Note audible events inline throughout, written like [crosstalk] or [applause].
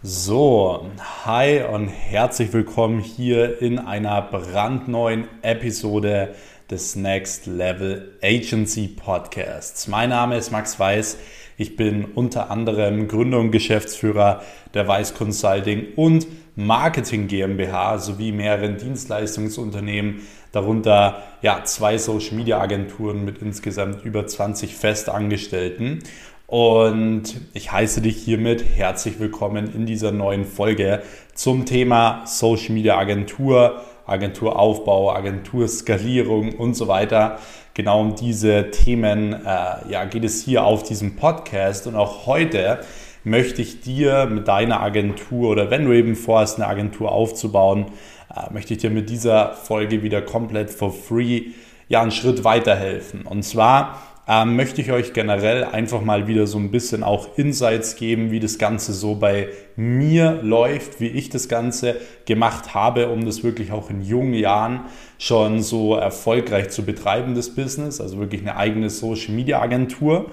So, hi und herzlich willkommen hier in einer brandneuen Episode des Next Level Agency Podcasts. Mein Name ist Max Weiß. Ich bin unter anderem Gründer und Geschäftsführer der Weiß Consulting und Marketing GmbH sowie mehreren Dienstleistungsunternehmen, darunter ja, zwei Social Media Agenturen mit insgesamt über 20 Festangestellten. Und ich heiße dich hiermit herzlich willkommen in dieser neuen Folge zum Thema Social Media Agentur, Agenturaufbau, Agenturskalierung und so weiter. Genau um diese Themen äh, ja, geht es hier auf diesem Podcast. Und auch heute möchte ich dir mit deiner Agentur oder wenn du eben vorhast, eine Agentur aufzubauen, äh, möchte ich dir mit dieser Folge wieder komplett for free ja, einen Schritt weiterhelfen. Und zwar ähm, möchte ich euch generell einfach mal wieder so ein bisschen auch Insights geben, wie das Ganze so bei mir läuft, wie ich das Ganze gemacht habe, um das wirklich auch in jungen Jahren schon so erfolgreich zu betreiben, das Business, also wirklich eine eigene Social Media Agentur.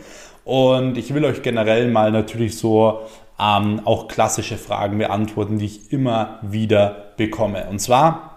Und ich will euch generell mal natürlich so ähm, auch klassische Fragen beantworten, die ich immer wieder bekomme. Und zwar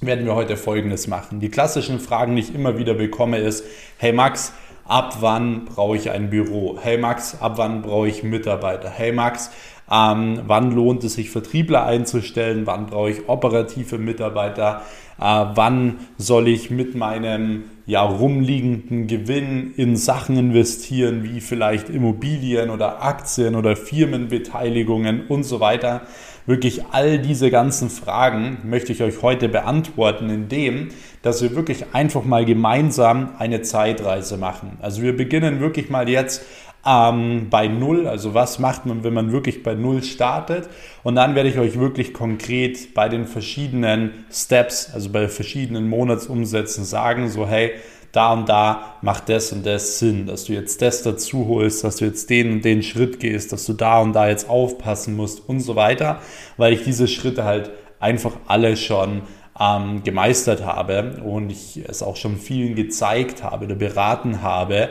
werden wir heute Folgendes machen. Die klassischen Fragen, die ich immer wieder bekomme, ist, hey Max, ab wann brauche ich ein Büro? Hey Max, ab wann brauche ich Mitarbeiter? Hey Max, ähm, wann lohnt es sich Vertriebler einzustellen? Wann brauche ich operative Mitarbeiter? Äh, wann soll ich mit meinem ja, rumliegenden Gewinn in Sachen investieren, wie vielleicht Immobilien oder Aktien oder Firmenbeteiligungen und so weiter? Wirklich all diese ganzen Fragen möchte ich euch heute beantworten, indem, dass wir wirklich einfach mal gemeinsam eine Zeitreise machen. Also wir beginnen wirklich mal jetzt ähm, bei Null. Also was macht man, wenn man wirklich bei Null startet? Und dann werde ich euch wirklich konkret bei den verschiedenen Steps, also bei verschiedenen Monatsumsätzen sagen, so hey, da und da macht das und das Sinn, dass du jetzt das dazu holst, dass du jetzt den und den Schritt gehst, dass du da und da jetzt aufpassen musst und so weiter, weil ich diese Schritte halt einfach alle schon ähm, gemeistert habe und ich es auch schon vielen gezeigt habe oder beraten habe,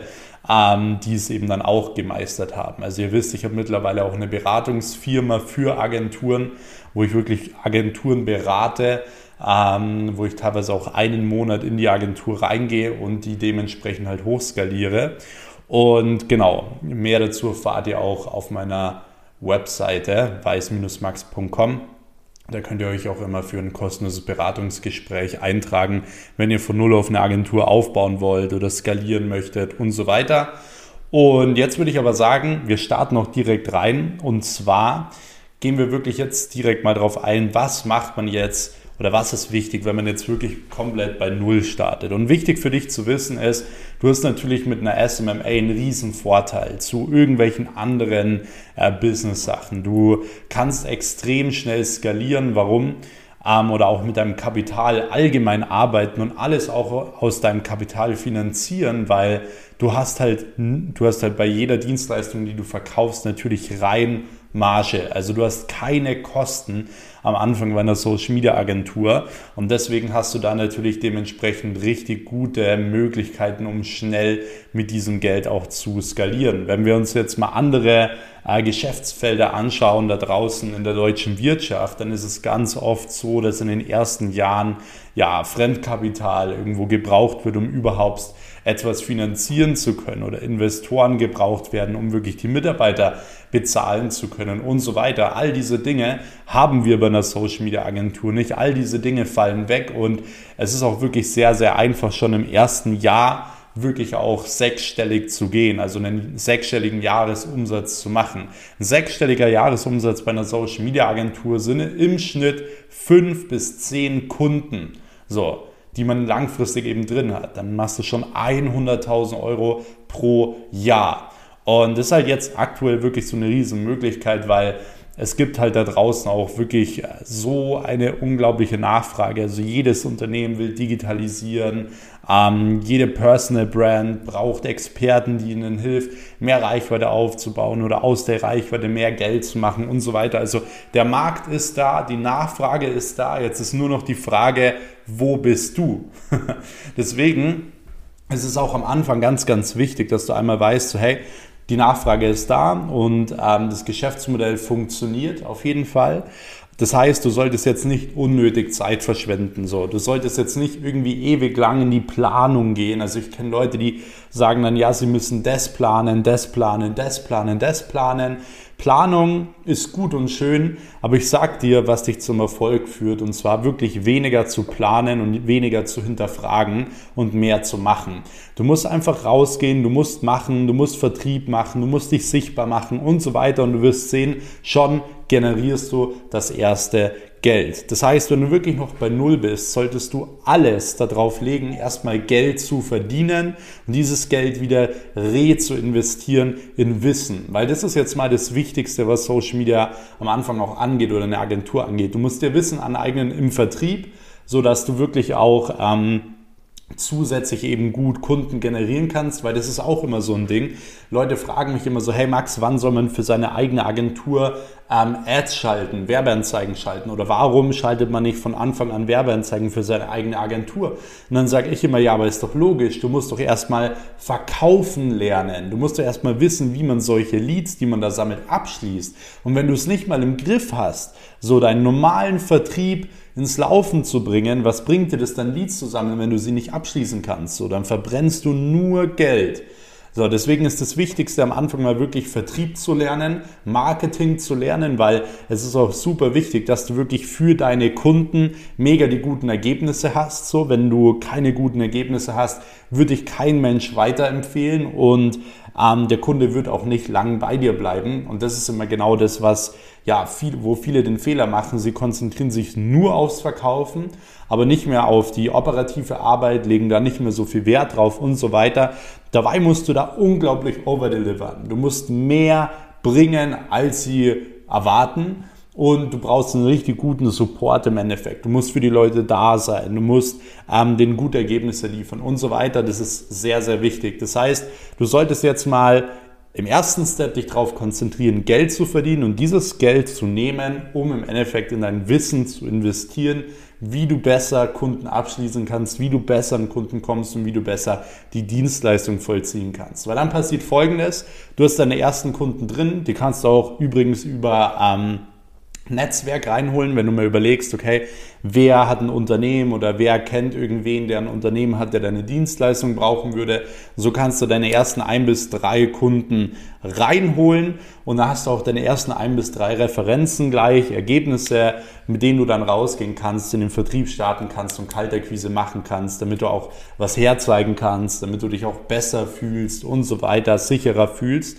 ähm, die es eben dann auch gemeistert haben. Also ihr wisst, ich habe mittlerweile auch eine Beratungsfirma für Agenturen, wo ich wirklich Agenturen berate, ähm, wo ich teilweise auch einen Monat in die Agentur reingehe und die dementsprechend halt hochskaliere. Und genau, mehr dazu erfahrt ihr auch auf meiner Webseite weiß-max.com. Da könnt ihr euch auch immer für ein kostenloses Beratungsgespräch eintragen, wenn ihr von Null auf eine Agentur aufbauen wollt oder skalieren möchtet und so weiter. Und jetzt würde ich aber sagen, wir starten auch direkt rein. Und zwar gehen wir wirklich jetzt direkt mal drauf ein, was macht man jetzt oder was ist wichtig, wenn man jetzt wirklich komplett bei Null startet. Und wichtig für dich zu wissen ist, du hast natürlich mit einer SMMA einen riesen Vorteil zu irgendwelchen anderen äh, Business-Sachen. Du kannst extrem schnell skalieren. Warum? Ähm, oder auch mit deinem Kapital allgemein arbeiten und alles auch aus deinem Kapital finanzieren, weil du hast halt, du hast halt bei jeder Dienstleistung, die du verkaufst, natürlich rein Marge. Also du hast keine Kosten am Anfang bei einer Social Media Agentur und deswegen hast du da natürlich dementsprechend richtig gute Möglichkeiten, um schnell mit diesem Geld auch zu skalieren. Wenn wir uns jetzt mal andere äh, Geschäftsfelder anschauen da draußen in der deutschen Wirtschaft, dann ist es ganz oft so, dass in den ersten Jahren ja Fremdkapital irgendwo gebraucht wird, um überhaupt etwas finanzieren zu können oder Investoren gebraucht werden, um wirklich die Mitarbeiter bezahlen zu können und so weiter. All diese Dinge haben wir bei einer Social Media Agentur nicht. All diese Dinge fallen weg und es ist auch wirklich sehr, sehr einfach schon im ersten Jahr wirklich auch sechsstellig zu gehen, also einen sechsstelligen Jahresumsatz zu machen. Ein sechsstelliger Jahresumsatz bei einer Social Media Agentur sind im Schnitt fünf bis zehn Kunden. So, die man langfristig eben drin hat. Dann machst du schon 100.000 Euro pro Jahr. Und das ist halt jetzt aktuell wirklich so eine riesen Möglichkeit, weil es gibt halt da draußen auch wirklich so eine unglaubliche Nachfrage. Also jedes Unternehmen will digitalisieren. Ähm, jede Personal Brand braucht Experten, die ihnen hilft, mehr Reichweite aufzubauen oder aus der Reichweite mehr Geld zu machen und so weiter. Also der Markt ist da, die Nachfrage ist da. Jetzt ist nur noch die Frage, wo bist du? [laughs] Deswegen ist es auch am Anfang ganz, ganz wichtig, dass du einmal weißt, so, hey, die Nachfrage ist da und ähm, das Geschäftsmodell funktioniert auf jeden Fall. Das heißt, du solltest jetzt nicht unnötig Zeit verschwenden. So, du solltest jetzt nicht irgendwie ewig lang in die Planung gehen. Also ich kenne Leute, die sagen dann, ja, sie müssen das planen, das planen, das planen, das planen. Planung ist gut und schön, aber ich sag dir, was dich zum Erfolg führt, und zwar wirklich weniger zu planen und weniger zu hinterfragen und mehr zu machen. Du musst einfach rausgehen, du musst machen, du musst Vertrieb machen, du musst dich sichtbar machen und so weiter und du wirst sehen, schon generierst du das erste Geld. Das heißt, wenn du wirklich noch bei Null bist, solltest du alles darauf legen, erstmal Geld zu verdienen und dieses Geld wieder re zu investieren in Wissen. Weil das ist jetzt mal das Wichtigste, was Social Media am Anfang auch angeht oder eine Agentur angeht. Du musst dir Wissen aneignen im Vertrieb, sodass du wirklich auch ähm, zusätzlich eben gut Kunden generieren kannst, weil das ist auch immer so ein Ding. Leute fragen mich immer so, hey Max, wann soll man für seine eigene Agentur ähm, Ads schalten, Werbeanzeigen schalten oder warum schaltet man nicht von Anfang an Werbeanzeigen für seine eigene Agentur? Und dann sage ich immer, ja, aber ist doch logisch, du musst doch erstmal verkaufen lernen. Du musst doch erstmal wissen, wie man solche Leads, die man da sammelt, abschließt. Und wenn du es nicht mal im Griff hast, so deinen normalen Vertrieb, ins Laufen zu bringen, was bringt dir das dann, Leads zu sammeln, wenn du sie nicht abschließen kannst? So, dann verbrennst du nur Geld. So, deswegen ist das Wichtigste am Anfang mal wirklich Vertrieb zu lernen, Marketing zu lernen, weil es ist auch super wichtig, dass du wirklich für deine Kunden mega die guten Ergebnisse hast. So, wenn du keine guten Ergebnisse hast, würde ich kein Mensch weiterempfehlen und ähm, der Kunde wird auch nicht lang bei dir bleiben. Und das ist immer genau das, was ja, viel, wo viele den Fehler machen. Sie konzentrieren sich nur aufs Verkaufen, aber nicht mehr auf die operative Arbeit, legen da nicht mehr so viel Wert drauf und so weiter. Dabei musst du da unglaublich overdelivern. Du musst mehr bringen, als sie erwarten. Und du brauchst einen richtig guten Support im Endeffekt. Du musst für die Leute da sein. Du musst ähm, denen gute Ergebnisse liefern und so weiter. Das ist sehr, sehr wichtig. Das heißt, du solltest jetzt mal im ersten Step dich darauf konzentrieren, Geld zu verdienen und dieses Geld zu nehmen, um im Endeffekt in dein Wissen zu investieren, wie du besser Kunden abschließen kannst, wie du besser an Kunden kommst und wie du besser die Dienstleistung vollziehen kannst. Weil dann passiert Folgendes, du hast deine ersten Kunden drin, die kannst du auch übrigens über... Ähm, Netzwerk reinholen, wenn du mal überlegst, okay, wer hat ein Unternehmen oder wer kennt irgendwen, der ein Unternehmen hat, der deine Dienstleistung brauchen würde. So kannst du deine ersten ein bis drei Kunden reinholen und da hast du auch deine ersten ein bis drei Referenzen gleich, Ergebnisse, mit denen du dann rausgehen kannst, in den Vertrieb starten kannst und Kalterquise machen kannst, damit du auch was herzeigen kannst, damit du dich auch besser fühlst und so weiter, sicherer fühlst.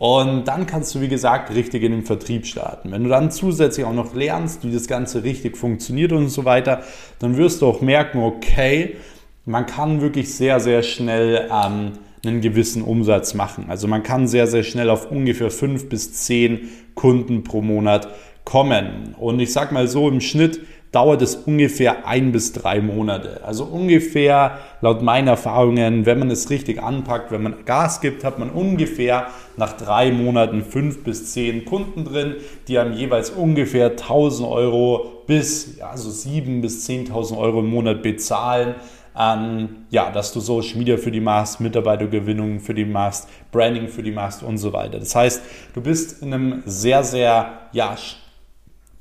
Und dann kannst du, wie gesagt, richtig in den Vertrieb starten. Wenn du dann zusätzlich auch noch lernst, wie das Ganze richtig funktioniert und so weiter, dann wirst du auch merken, okay, man kann wirklich sehr, sehr schnell ähm, einen gewissen Umsatz machen. Also man kann sehr, sehr schnell auf ungefähr fünf bis zehn Kunden pro Monat kommen. Und ich sag mal so, im Schnitt dauert es ungefähr ein bis drei Monate. Also ungefähr laut meinen Erfahrungen, wenn man es richtig anpackt, wenn man Gas gibt, hat man ungefähr nach drei Monaten fünf bis zehn Kunden drin, die einem jeweils ungefähr 1000 Euro bis ja, so 7 bis 10.000 Euro im Monat bezahlen. Ähm, ja, dass du Social Media für die machst, Mitarbeitergewinnung für die machst, Branding für die machst und so weiter. Das heißt, du bist in einem sehr, sehr ja,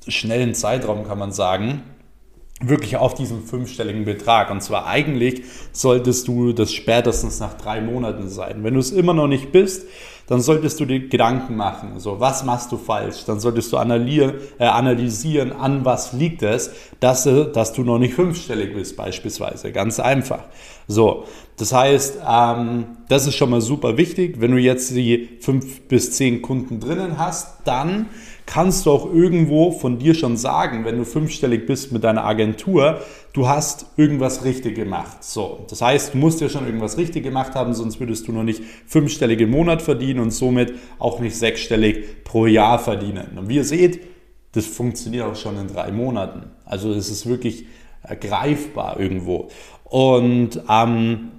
schnellen Zeitraum, kann man sagen, wirklich auf diesen fünfstelligen Betrag. Und zwar eigentlich solltest du das spätestens nach drei Monaten sein. Wenn du es immer noch nicht bist, dann solltest du dir Gedanken machen. So, was machst du falsch? Dann solltest du analysieren, äh, analysieren an was liegt es, dass, äh, dass du noch nicht fünfstellig bist beispielsweise. Ganz einfach. So, das heißt, ähm, das ist schon mal super wichtig. Wenn du jetzt die fünf bis zehn Kunden drinnen hast, dann kannst du auch irgendwo von dir schon sagen, wenn du fünfstellig bist mit deiner Agentur, du hast irgendwas richtig gemacht. So, das heißt, du musst ja schon irgendwas richtig gemacht haben, sonst würdest du noch nicht fünfstellig im Monat verdienen und somit auch nicht sechsstellig pro Jahr verdienen. Und wie ihr seht, das funktioniert auch schon in drei Monaten. Also es ist wirklich greifbar irgendwo. Und ähm,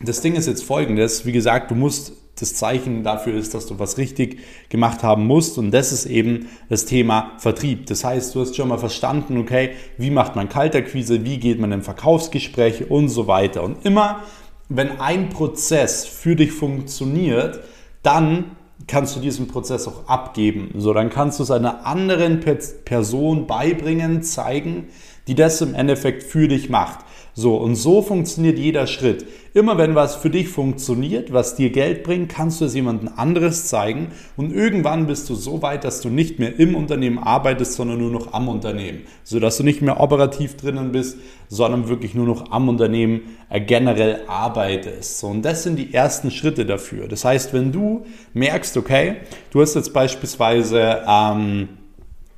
das Ding ist jetzt folgendes, wie gesagt, du musst das Zeichen dafür ist, dass du was richtig gemacht haben musst. Und das ist eben das Thema Vertrieb. Das heißt, du hast schon mal verstanden, okay, wie macht man Kalterquise, wie geht man in Verkaufsgespräche und so weiter. Und immer, wenn ein Prozess für dich funktioniert, dann kannst du diesen Prozess auch abgeben. So, dann kannst du es einer anderen Person beibringen, zeigen, die das im Endeffekt für dich macht. So, und so funktioniert jeder Schritt. Immer wenn was für dich funktioniert, was dir Geld bringt, kannst du es jemandem anderes zeigen und irgendwann bist du so weit, dass du nicht mehr im Unternehmen arbeitest, sondern nur noch am Unternehmen. So dass du nicht mehr operativ drinnen bist, sondern wirklich nur noch am Unternehmen äh, generell arbeitest. So, und das sind die ersten Schritte dafür. Das heißt, wenn du merkst, okay, du hast jetzt beispielsweise ähm,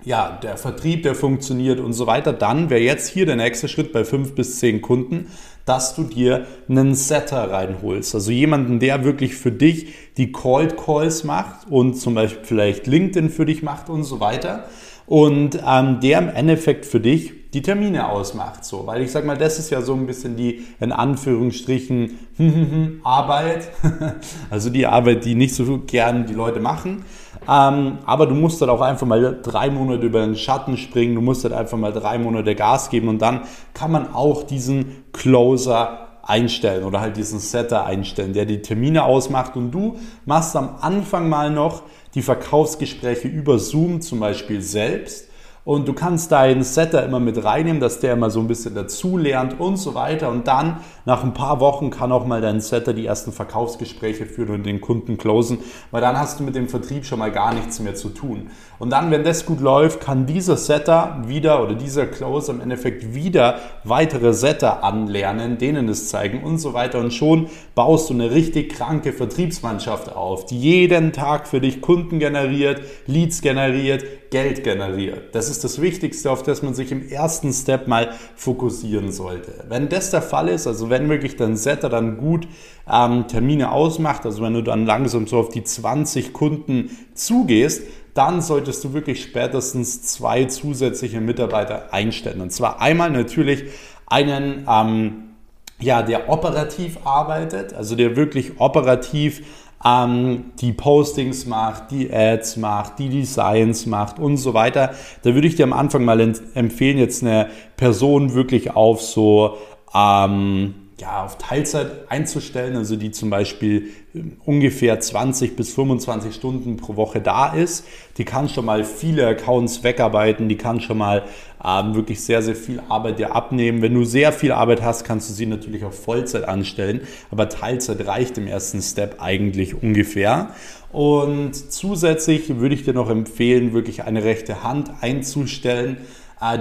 ja, der Vertrieb, der funktioniert und so weiter, dann wäre jetzt hier der nächste Schritt bei fünf bis zehn Kunden, dass du dir einen Setter reinholst. Also jemanden, der wirklich für dich die Cold Calls macht und zum Beispiel vielleicht LinkedIn für dich macht und so weiter. Und ähm, der im Endeffekt für dich die Termine ausmacht. So, weil ich sag mal, das ist ja so ein bisschen die in Anführungsstrichen [laughs] Arbeit, [laughs] also die Arbeit, die nicht so gern die Leute machen. Ähm, aber du musst halt auch einfach mal drei Monate über den Schatten springen, du musst halt einfach mal drei Monate Gas geben und dann kann man auch diesen Closer einstellen oder halt diesen Setter einstellen, der die Termine ausmacht. Und du machst am Anfang mal noch die Verkaufsgespräche über Zoom zum Beispiel selbst und du kannst deinen Setter immer mit reinnehmen, dass der immer so ein bisschen dazu lernt und so weiter. Und dann nach ein paar Wochen kann auch mal dein Setter die ersten Verkaufsgespräche führen und den Kunden closen, weil dann hast du mit dem Vertrieb schon mal gar nichts mehr zu tun. Und dann, wenn das gut läuft, kann dieser Setter wieder oder dieser Closer im Endeffekt wieder weitere Setter anlernen, denen es zeigen und so weiter. Und schon baust du eine richtig kranke Vertriebsmannschaft auf, die jeden Tag für dich Kunden generiert, Leads generiert, Geld generiert. Das ist das Wichtigste, auf das man sich im ersten Step mal fokussieren sollte. Wenn das der Fall ist, also wenn wirklich dein Setter dann gut ähm, Termine ausmacht, also wenn du dann langsam so auf die 20 Kunden zugehst, dann solltest du wirklich spätestens zwei zusätzliche Mitarbeiter einstellen. Und zwar einmal natürlich einen, ähm, ja, der operativ arbeitet, also der wirklich operativ ähm, die Postings macht, die Ads macht, die Designs macht und so weiter. Da würde ich dir am Anfang mal empfehlen, jetzt eine Person wirklich auf so ähm, ja, auf Teilzeit einzustellen, also die zum Beispiel ähm, ungefähr 20 bis 25 Stunden pro Woche da ist. Die kann schon mal viele Accounts wegarbeiten, die kann schon mal ähm, wirklich sehr, sehr viel Arbeit dir abnehmen. Wenn du sehr viel Arbeit hast, kannst du sie natürlich auf Vollzeit anstellen, aber Teilzeit reicht im ersten Step eigentlich ungefähr. Und zusätzlich würde ich dir noch empfehlen, wirklich eine rechte Hand einzustellen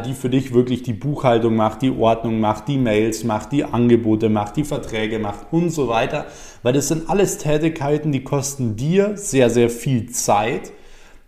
die für dich wirklich die Buchhaltung macht, die Ordnung macht, die Mails macht, die Angebote macht, die Verträge macht und so weiter. Weil das sind alles Tätigkeiten, die kosten dir sehr, sehr viel Zeit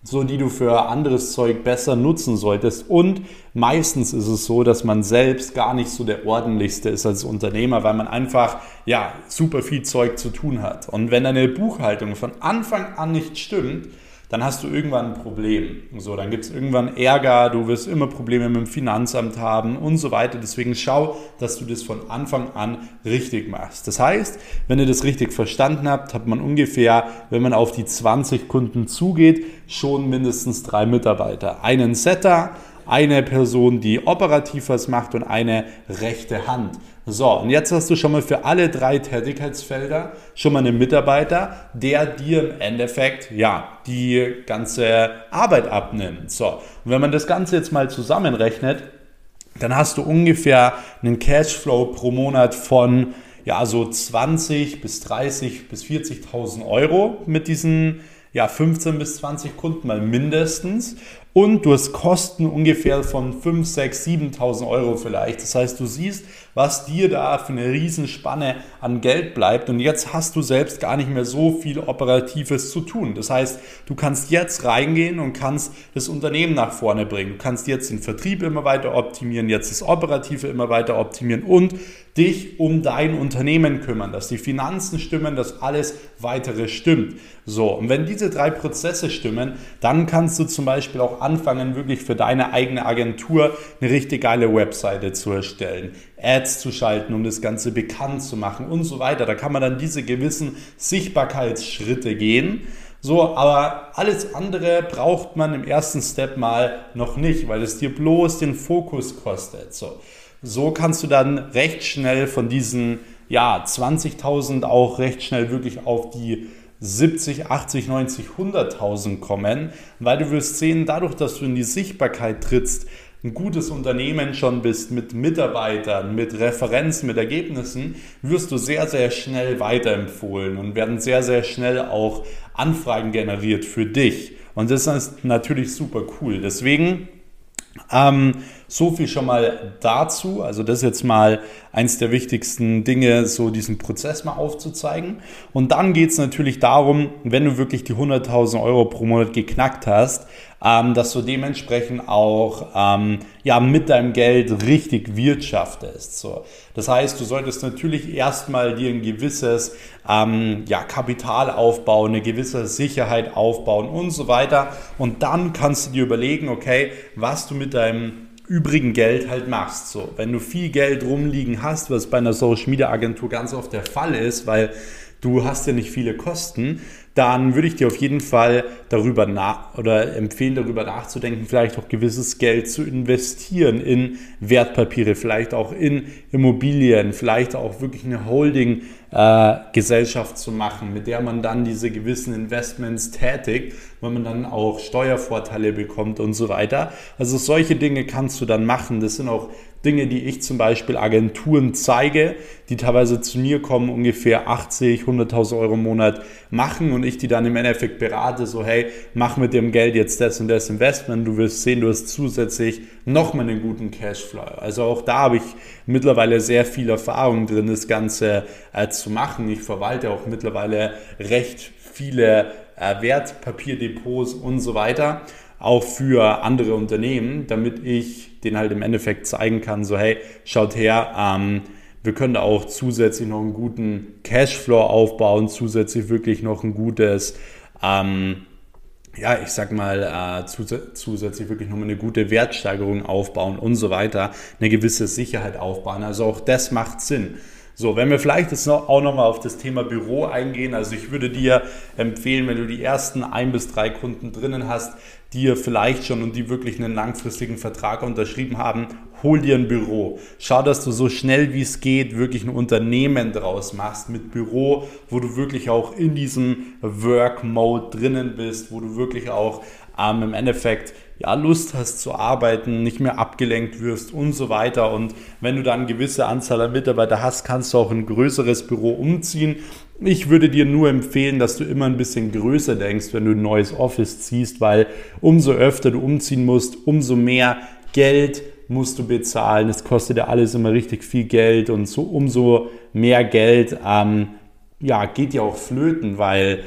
so die du für anderes Zeug besser nutzen solltest. Und meistens ist es so, dass man selbst gar nicht so der ordentlichste ist als Unternehmer, weil man einfach ja super viel Zeug zu tun hat. Und wenn deine Buchhaltung von Anfang an nicht stimmt, dann hast du irgendwann ein Problem. So, dann gibt es irgendwann Ärger, du wirst immer Probleme mit dem Finanzamt haben und so weiter. Deswegen schau, dass du das von Anfang an richtig machst. Das heißt, wenn ihr das richtig verstanden habt, hat man ungefähr, wenn man auf die 20 Kunden zugeht, schon mindestens drei Mitarbeiter. Einen Setter, eine Person, die operativ was macht und eine rechte Hand. So, und jetzt hast du schon mal für alle drei Tätigkeitsfelder schon mal einen Mitarbeiter, der dir im Endeffekt, ja, die ganze Arbeit abnimmt. So, und wenn man das Ganze jetzt mal zusammenrechnet, dann hast du ungefähr einen Cashflow pro Monat von, ja, so 20 bis 30 bis 40.000 Euro mit diesen ja, 15 bis 20 Kunden mal mindestens und du hast Kosten ungefähr von 5, 6, 7.000 Euro vielleicht. Das heißt, du siehst, was dir da für eine Riesenspanne an Geld bleibt und jetzt hast du selbst gar nicht mehr so viel Operatives zu tun. Das heißt, du kannst jetzt reingehen und kannst das Unternehmen nach vorne bringen. Du kannst jetzt den Vertrieb immer weiter optimieren, jetzt das Operative immer weiter optimieren und dich um dein Unternehmen kümmern, dass die Finanzen stimmen, dass alles weitere stimmt. So, und wenn diese drei Prozesse stimmen, dann kannst du zum Beispiel auch anfangen, wirklich für deine eigene Agentur eine richtig geile Webseite zu erstellen, Ads zu schalten, um das Ganze bekannt zu machen und so weiter. Da kann man dann diese gewissen Sichtbarkeitsschritte gehen. So, aber alles andere braucht man im ersten Step mal noch nicht, weil es dir bloß den Fokus kostet. So, so kannst du dann recht schnell von diesen ja, 20.000 auch recht schnell wirklich auf die 70, 80, 90, 100.000 kommen, weil du wirst sehen, dadurch, dass du in die Sichtbarkeit trittst, ein gutes Unternehmen schon bist mit Mitarbeitern, mit Referenzen, mit Ergebnissen, wirst du sehr, sehr schnell weiterempfohlen und werden sehr, sehr schnell auch Anfragen generiert für dich. Und das ist natürlich super cool. Deswegen ähm, so viel schon mal dazu. Also das ist jetzt mal eins der wichtigsten Dinge, so diesen Prozess mal aufzuzeigen. Und dann geht es natürlich darum, wenn du wirklich die 100.000 Euro pro Monat geknackt hast, ähm, dass du dementsprechend auch ähm, ja, mit deinem Geld richtig wirtschaftest. So. Das heißt, du solltest natürlich erstmal dir ein gewisses ähm, ja, Kapital aufbauen, eine gewisse Sicherheit aufbauen und so weiter. Und dann kannst du dir überlegen, okay, was du mit deinem übrigen Geld halt machst. So, wenn du viel Geld rumliegen hast, was bei einer Social Media Agentur ganz oft der Fall ist, weil du hast ja nicht viele Kosten, dann würde ich dir auf jeden Fall darüber nach oder empfehlen, darüber nachzudenken, vielleicht auch gewisses Geld zu investieren in Wertpapiere, vielleicht auch in Immobilien, vielleicht auch wirklich eine Holding äh, zu machen, mit der man dann diese gewissen Investments tätigt, weil man dann auch Steuervorteile bekommt und so weiter. Also solche Dinge kannst du dann machen. Das sind auch Dinge, die ich zum Beispiel Agenturen zeige, die teilweise zu mir kommen, ungefähr 80, 100.000 Euro im Monat machen und ich die dann im Endeffekt berate, so hey, mach mit dem Geld jetzt das und das Investment, du wirst sehen, du hast zusätzlich nochmal einen guten Cashflow. Also auch da habe ich mittlerweile sehr viel Erfahrung drin, das Ganze äh, zu machen. Ich verwalte auch mittlerweile recht viele äh, Wertpapierdepots und so weiter auch für andere Unternehmen, damit ich den halt im Endeffekt zeigen kann, so hey, schaut her, ähm, wir können da auch zusätzlich noch einen guten Cashflow aufbauen, zusätzlich wirklich noch ein gutes, ähm, ja, ich sag mal, äh, zus zusätzlich wirklich nochmal eine gute Wertsteigerung aufbauen und so weiter, eine gewisse Sicherheit aufbauen. Also auch das macht Sinn. So, wenn wir vielleicht jetzt noch, auch nochmal auf das Thema Büro eingehen, also ich würde dir empfehlen, wenn du die ersten ein bis drei Kunden drinnen hast, die vielleicht schon und die wirklich einen langfristigen Vertrag unterschrieben haben, hol dir ein Büro. Schau, dass du so schnell wie es geht wirklich ein Unternehmen draus machst mit Büro, wo du wirklich auch in diesem Work-Mode drinnen bist, wo du wirklich auch ähm, im Endeffekt ja, Lust hast zu arbeiten, nicht mehr abgelenkt wirst und so weiter. Und wenn du dann eine gewisse Anzahl an Mitarbeiter hast, kannst du auch ein größeres Büro umziehen. Ich würde dir nur empfehlen, dass du immer ein bisschen größer denkst, wenn du ein neues Office ziehst, weil umso öfter du umziehen musst, umso mehr Geld musst du bezahlen. Es kostet ja alles immer richtig viel Geld und so umso mehr Geld ähm, ja, geht ja auch flöten, weil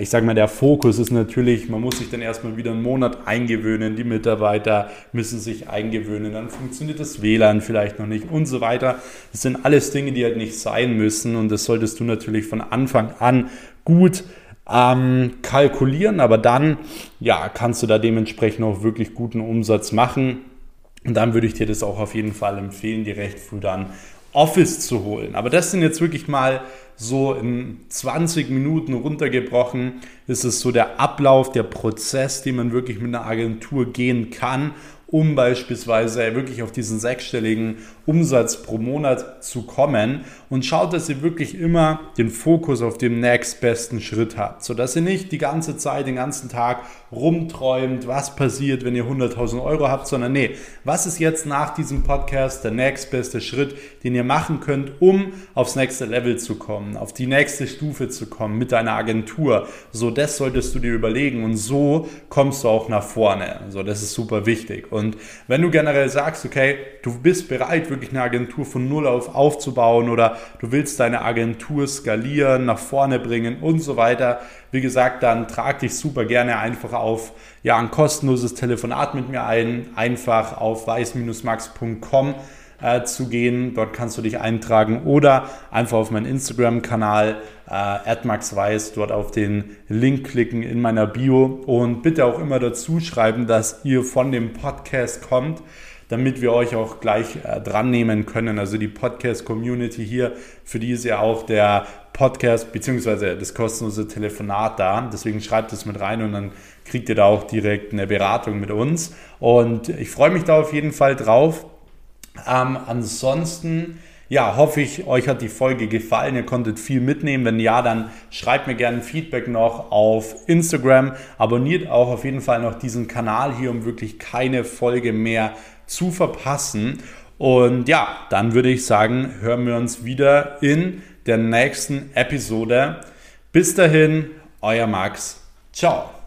ich sage mal, der Fokus ist natürlich, man muss sich dann erstmal wieder einen Monat eingewöhnen, die Mitarbeiter müssen sich eingewöhnen, dann funktioniert das WLAN vielleicht noch nicht und so weiter. Das sind alles Dinge, die halt nicht sein müssen und das solltest du natürlich von Anfang an gut ähm, kalkulieren, aber dann ja, kannst du da dementsprechend auch wirklich guten Umsatz machen. Und dann würde ich dir das auch auf jeden Fall empfehlen, dir recht früh dann Office zu holen. Aber das sind jetzt wirklich mal so in 20 Minuten runtergebrochen, ist es so der Ablauf, der Prozess, den man wirklich mit einer Agentur gehen kann, um beispielsweise wirklich auf diesen sechsstelligen Umsatz pro Monat zu kommen und schaut, dass ihr wirklich immer den Fokus auf dem nächstbesten Schritt habt, sodass ihr nicht die ganze Zeit, den ganzen Tag rumträumt, was passiert, wenn ihr 100.000 Euro habt, sondern nee, was ist jetzt nach diesem Podcast der nächstbeste Schritt, den ihr machen könnt, um aufs nächste Level zu kommen, auf die nächste Stufe zu kommen mit deiner Agentur. So, das solltest du dir überlegen und so kommst du auch nach vorne. So, das ist super wichtig. Und wenn du generell sagst, okay, du bist bereit, wirklich eine Agentur von Null auf aufzubauen oder du willst deine Agentur skalieren, nach vorne bringen und so weiter, wie gesagt, dann trag dich super gerne einfach auf ja, ein kostenloses Telefonat mit mir ein, einfach auf weiß-max.com äh, zu gehen. Dort kannst du dich eintragen oder einfach auf meinen Instagram-Kanal äh, @maxweiss dort auf den Link klicken in meiner Bio und bitte auch immer dazu schreiben, dass ihr von dem Podcast kommt damit wir euch auch gleich äh, dran nehmen können. Also die Podcast-Community hier, für die ist ja auch der Podcast bzw. das kostenlose Telefonat da. Deswegen schreibt es mit rein und dann kriegt ihr da auch direkt eine Beratung mit uns. Und ich freue mich da auf jeden Fall drauf. Ähm, ansonsten ja, hoffe ich, euch hat die Folge gefallen. Ihr konntet viel mitnehmen. Wenn ja, dann schreibt mir gerne Feedback noch auf Instagram. Abonniert auch auf jeden Fall noch diesen Kanal hier, um wirklich keine Folge mehr zu verpassen. Und ja, dann würde ich sagen, hören wir uns wieder in der nächsten Episode. Bis dahin, euer Max. Ciao.